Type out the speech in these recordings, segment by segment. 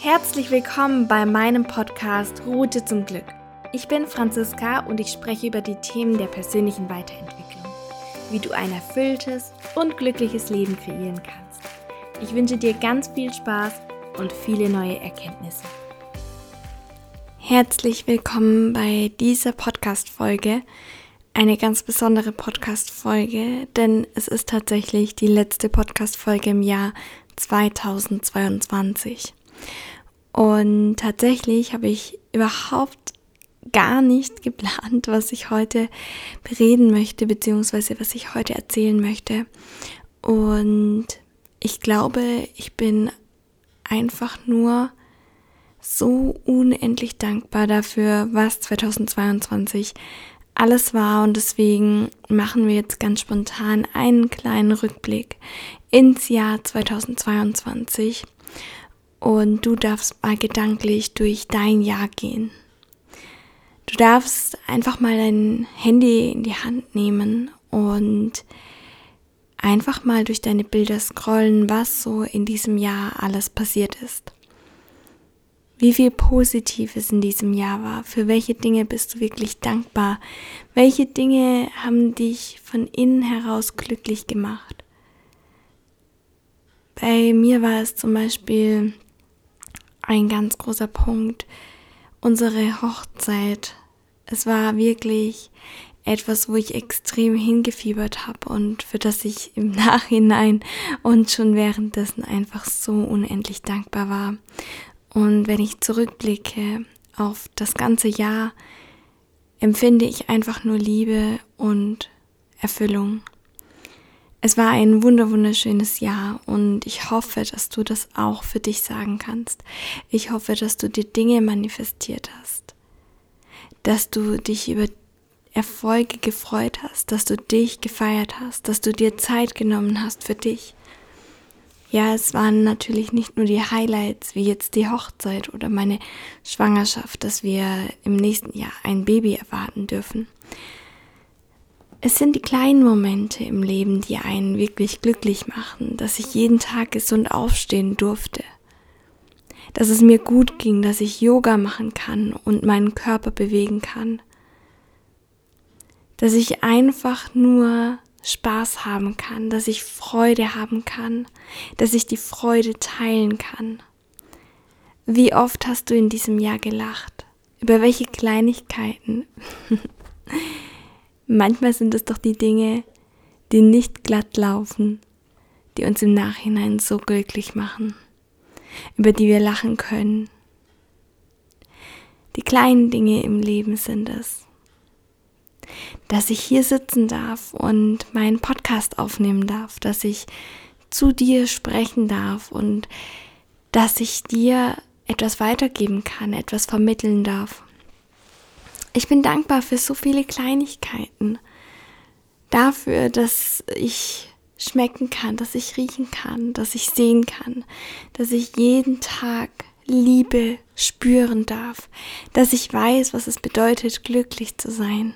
Herzlich willkommen bei meinem Podcast Route zum Glück. Ich bin Franziska und ich spreche über die Themen der persönlichen Weiterentwicklung, wie du ein erfülltes und glückliches Leben kreieren kannst. Ich wünsche dir ganz viel Spaß und viele neue Erkenntnisse. Herzlich willkommen bei dieser Podcast-Folge. Eine ganz besondere Podcast-Folge, denn es ist tatsächlich die letzte Podcast-Folge im Jahr 2022. Und tatsächlich habe ich überhaupt gar nicht geplant, was ich heute bereden möchte, beziehungsweise was ich heute erzählen möchte. Und ich glaube, ich bin einfach nur so unendlich dankbar dafür, was 2022 alles war und deswegen machen wir jetzt ganz spontan einen kleinen Rückblick ins Jahr 2022 und du darfst mal gedanklich durch dein Jahr gehen. Du darfst einfach mal dein Handy in die Hand nehmen und einfach mal durch deine Bilder scrollen, was so in diesem Jahr alles passiert ist. Wie viel Positives in diesem Jahr war, für welche Dinge bist du wirklich dankbar, welche Dinge haben dich von innen heraus glücklich gemacht. Bei mir war es zum Beispiel ein ganz großer Punkt. Unsere Hochzeit. Es war wirklich etwas, wo ich extrem hingefiebert habe und für das ich im Nachhinein und schon währenddessen einfach so unendlich dankbar war. Und wenn ich zurückblicke auf das ganze Jahr, empfinde ich einfach nur Liebe und Erfüllung. Es war ein wunderschönes Jahr und ich hoffe, dass du das auch für dich sagen kannst. Ich hoffe, dass du dir Dinge manifestiert hast, dass du dich über Erfolge gefreut hast, dass du dich gefeiert hast, dass du dir Zeit genommen hast für dich. Ja, es waren natürlich nicht nur die Highlights wie jetzt die Hochzeit oder meine Schwangerschaft, dass wir im nächsten Jahr ein Baby erwarten dürfen. Es sind die kleinen Momente im Leben, die einen wirklich glücklich machen, dass ich jeden Tag gesund aufstehen durfte, dass es mir gut ging, dass ich Yoga machen kann und meinen Körper bewegen kann, dass ich einfach nur Spaß haben kann, dass ich Freude haben kann, dass ich die Freude teilen kann. Wie oft hast du in diesem Jahr gelacht? Über welche Kleinigkeiten? Manchmal sind es doch die Dinge, die nicht glatt laufen, die uns im Nachhinein so glücklich machen, über die wir lachen können. Die kleinen Dinge im Leben sind es. Dass ich hier sitzen darf und meinen Podcast aufnehmen darf, dass ich zu dir sprechen darf und dass ich dir etwas weitergeben kann, etwas vermitteln darf. Ich bin dankbar für so viele Kleinigkeiten. Dafür, dass ich schmecken kann, dass ich riechen kann, dass ich sehen kann, dass ich jeden Tag Liebe spüren darf, dass ich weiß, was es bedeutet, glücklich zu sein,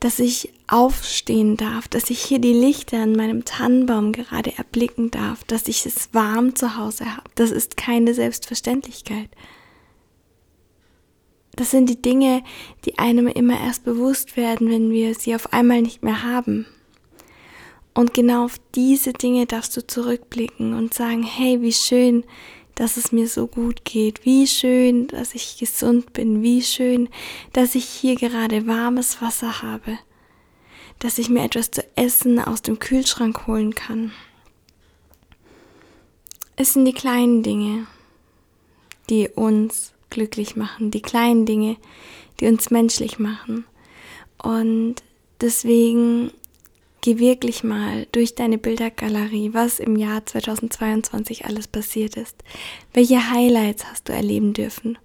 dass ich aufstehen darf, dass ich hier die Lichter an meinem Tannenbaum gerade erblicken darf, dass ich es warm zu Hause habe. Das ist keine Selbstverständlichkeit das sind die Dinge, die einem immer erst bewusst werden, wenn wir sie auf einmal nicht mehr haben. Und genau auf diese Dinge darfst du zurückblicken und sagen, hey, wie schön, dass es mir so gut geht, wie schön, dass ich gesund bin, wie schön, dass ich hier gerade warmes Wasser habe, dass ich mir etwas zu essen aus dem Kühlschrank holen kann. Es sind die kleinen Dinge, die uns glücklich machen, die kleinen Dinge, die uns menschlich machen. Und deswegen geh wirklich mal durch deine Bildergalerie, was im Jahr 2022 alles passiert ist. Welche Highlights hast du erleben dürfen?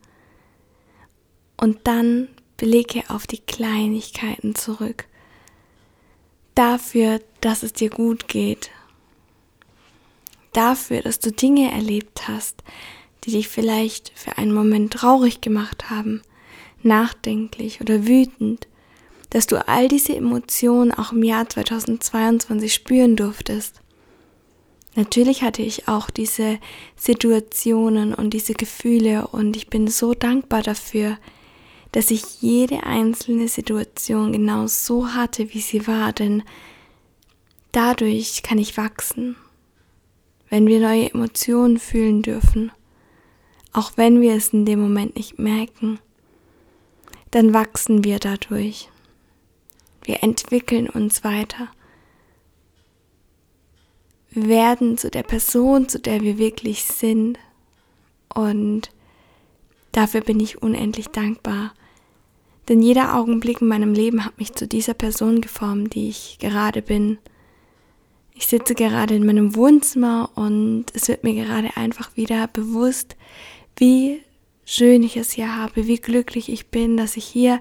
Und dann blicke auf die Kleinigkeiten zurück. Dafür, dass es dir gut geht. Dafür, dass du Dinge erlebt hast, die dich vielleicht für einen Moment traurig gemacht haben, nachdenklich oder wütend, dass du all diese Emotionen auch im Jahr 2022 spüren durftest. Natürlich hatte ich auch diese Situationen und diese Gefühle und ich bin so dankbar dafür, dass ich jede einzelne Situation genau so hatte, wie sie war, denn dadurch kann ich wachsen. Wenn wir neue Emotionen fühlen dürfen, auch wenn wir es in dem Moment nicht merken, dann wachsen wir dadurch. Wir entwickeln uns weiter werden zu der Person, zu der wir wirklich sind. Und dafür bin ich unendlich dankbar. Denn jeder Augenblick in meinem Leben hat mich zu dieser Person geformt, die ich gerade bin. Ich sitze gerade in meinem Wohnzimmer und es wird mir gerade einfach wieder bewusst, wie schön ich es hier habe, wie glücklich ich bin, dass ich hier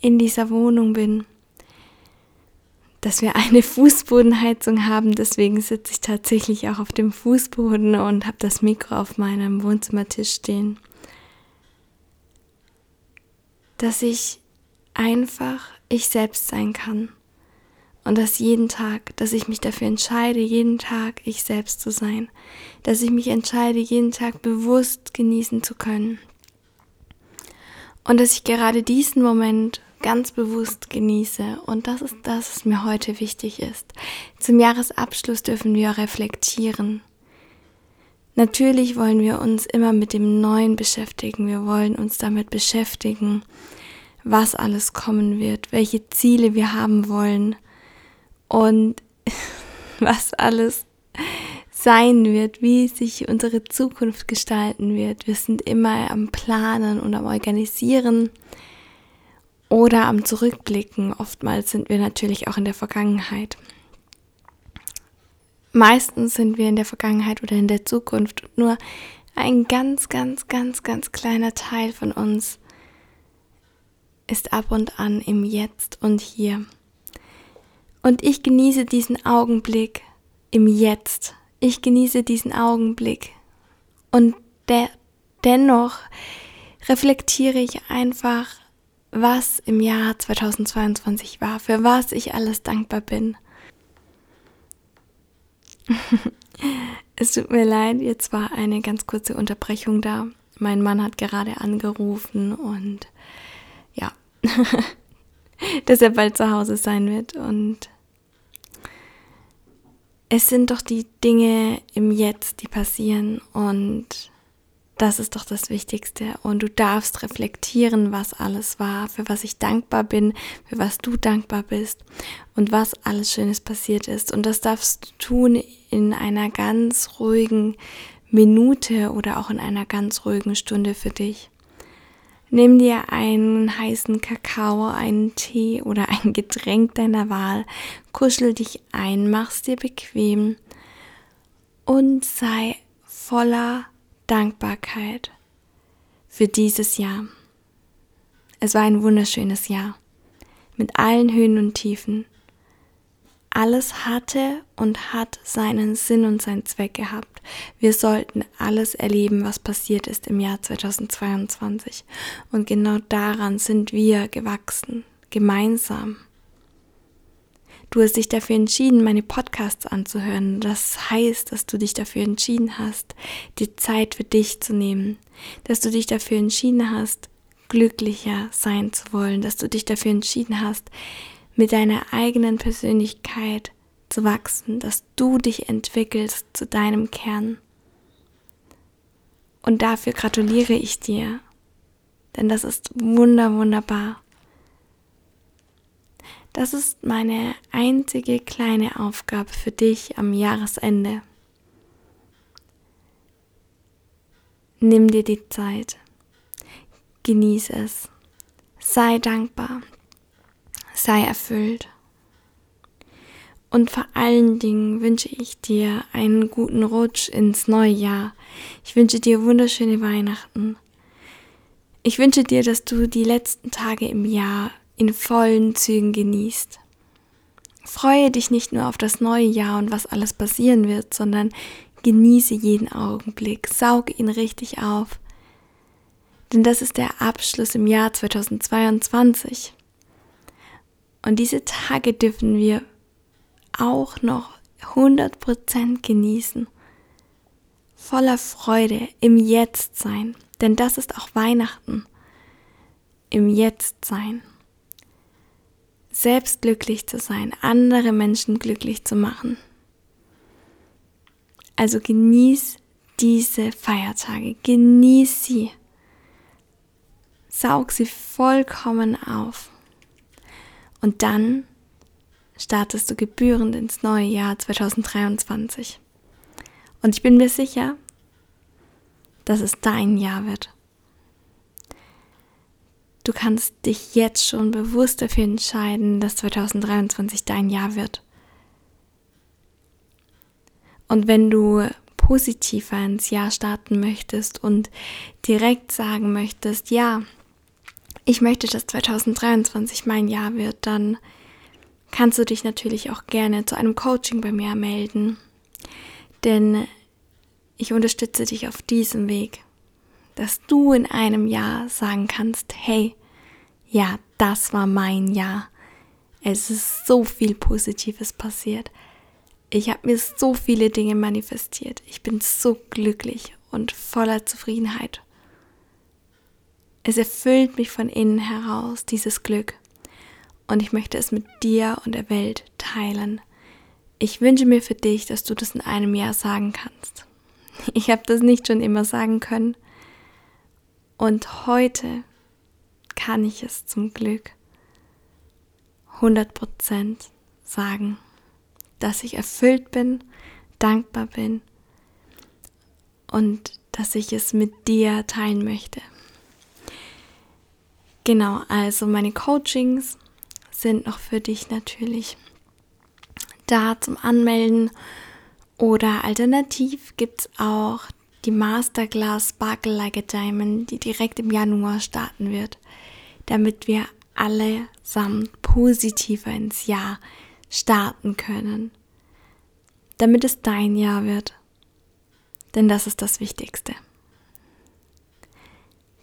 in dieser Wohnung bin dass wir eine Fußbodenheizung haben. Deswegen sitze ich tatsächlich auch auf dem Fußboden und habe das Mikro auf meinem Wohnzimmertisch stehen. Dass ich einfach ich selbst sein kann. Und dass jeden Tag, dass ich mich dafür entscheide, jeden Tag ich selbst zu sein. Dass ich mich entscheide, jeden Tag bewusst genießen zu können. Und dass ich gerade diesen Moment ganz bewusst genieße. Und das ist das, was mir heute wichtig ist. Zum Jahresabschluss dürfen wir reflektieren. Natürlich wollen wir uns immer mit dem Neuen beschäftigen. Wir wollen uns damit beschäftigen, was alles kommen wird, welche Ziele wir haben wollen und was alles sein wird, wie sich unsere Zukunft gestalten wird. Wir sind immer am Planen und am Organisieren oder am Zurückblicken. Oftmals sind wir natürlich auch in der Vergangenheit. Meistens sind wir in der Vergangenheit oder in der Zukunft. Nur ein ganz, ganz, ganz, ganz kleiner Teil von uns ist ab und an im Jetzt und hier. Und ich genieße diesen Augenblick im Jetzt. Ich genieße diesen Augenblick. Und der, dennoch reflektiere ich einfach was im Jahr 2022 war, für was ich alles dankbar bin. es tut mir leid, jetzt war eine ganz kurze Unterbrechung da. Mein Mann hat gerade angerufen und ja, dass er bald zu Hause sein wird. Und es sind doch die Dinge im Jetzt, die passieren und das ist doch das Wichtigste. Und du darfst reflektieren, was alles war, für was ich dankbar bin, für was du dankbar bist und was alles Schönes passiert ist. Und das darfst du tun in einer ganz ruhigen Minute oder auch in einer ganz ruhigen Stunde für dich. Nimm dir einen heißen Kakao, einen Tee oder ein Getränk deiner Wahl, kuschel dich ein, mach's dir bequem und sei voller Dankbarkeit für dieses Jahr. Es war ein wunderschönes Jahr mit allen Höhen und Tiefen. Alles hatte und hat seinen Sinn und seinen Zweck gehabt. Wir sollten alles erleben, was passiert ist im Jahr 2022. Und genau daran sind wir gewachsen, gemeinsam. Du hast dich dafür entschieden, meine Podcasts anzuhören. Das heißt, dass du dich dafür entschieden hast, die Zeit für dich zu nehmen. Dass du dich dafür entschieden hast, glücklicher sein zu wollen. Dass du dich dafür entschieden hast, mit deiner eigenen Persönlichkeit zu wachsen. Dass du dich entwickelst zu deinem Kern. Und dafür gratuliere ich dir. Denn das ist wunder, wunderbar. Das ist meine einzige kleine Aufgabe für dich am Jahresende. Nimm dir die Zeit, genieß es, sei dankbar, sei erfüllt. Und vor allen Dingen wünsche ich dir einen guten Rutsch ins neue Jahr. Ich wünsche dir wunderschöne Weihnachten. Ich wünsche dir, dass du die letzten Tage im Jahr in vollen Zügen genießt. Freue dich nicht nur auf das neue Jahr und was alles passieren wird, sondern genieße jeden Augenblick, saug ihn richtig auf. Denn das ist der Abschluss im Jahr 2022. Und diese Tage dürfen wir auch noch 100% genießen. voller Freude im Jetzt sein, denn das ist auch Weihnachten. Im Jetzt sein. Selbst glücklich zu sein, andere Menschen glücklich zu machen. Also genieß diese Feiertage, genieß sie. Saug sie vollkommen auf. Und dann startest du gebührend ins neue Jahr 2023. Und ich bin mir sicher, dass es dein Jahr wird. Du kannst dich jetzt schon bewusst dafür entscheiden, dass 2023 dein Jahr wird. Und wenn du positiver ins Jahr starten möchtest und direkt sagen möchtest, ja, ich möchte, dass 2023 mein Jahr wird, dann kannst du dich natürlich auch gerne zu einem Coaching bei mir melden. Denn ich unterstütze dich auf diesem Weg, dass du in einem Jahr sagen kannst, hey, ja, das war mein Jahr. Es ist so viel Positives passiert. Ich habe mir so viele Dinge manifestiert. Ich bin so glücklich und voller Zufriedenheit. Es erfüllt mich von innen heraus, dieses Glück. Und ich möchte es mit dir und der Welt teilen. Ich wünsche mir für dich, dass du das in einem Jahr sagen kannst. Ich habe das nicht schon immer sagen können. Und heute kann ich es zum Glück 100% sagen dass ich erfüllt bin, dankbar bin und dass ich es mit dir teilen möchte. Genau, also meine Coachings sind noch für dich natürlich da zum Anmelden oder alternativ gibt es auch die Masterclass Sparkle Like a Diamond, die direkt im Januar starten wird, damit wir allesamt positiver ins Jahr starten können, damit es dein Jahr wird. Denn das ist das Wichtigste.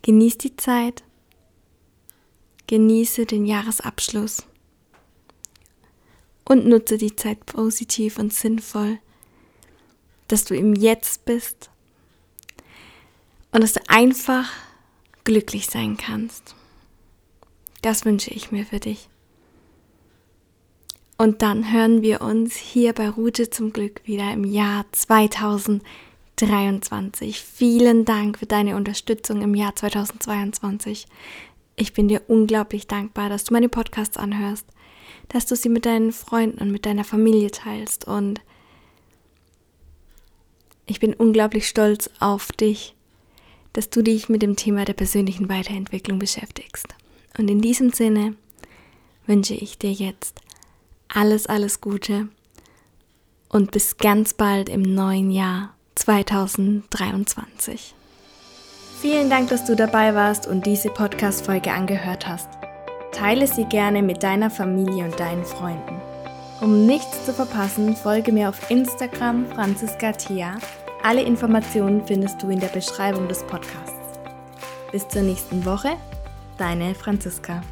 Genieß die Zeit, genieße den Jahresabschluss und nutze die Zeit positiv und sinnvoll, dass du im Jetzt bist und dass du einfach glücklich sein kannst. Das wünsche ich mir für dich. Und dann hören wir uns hier bei Route zum Glück wieder im Jahr 2023. Vielen Dank für deine Unterstützung im Jahr 2022. Ich bin dir unglaublich dankbar, dass du meine Podcasts anhörst, dass du sie mit deinen Freunden und mit deiner Familie teilst und ich bin unglaublich stolz auf dich, dass du dich mit dem Thema der persönlichen Weiterentwicklung beschäftigst. Und in diesem Sinne wünsche ich dir jetzt alles, alles Gute und bis ganz bald im neuen Jahr 2023. Vielen Dank, dass du dabei warst und diese Podcast-Folge angehört hast. Teile sie gerne mit deiner Familie und deinen Freunden. Um nichts zu verpassen, folge mir auf Instagram Franziska Thea. Alle Informationen findest du in der Beschreibung des Podcasts. Bis zur nächsten Woche, deine Franziska.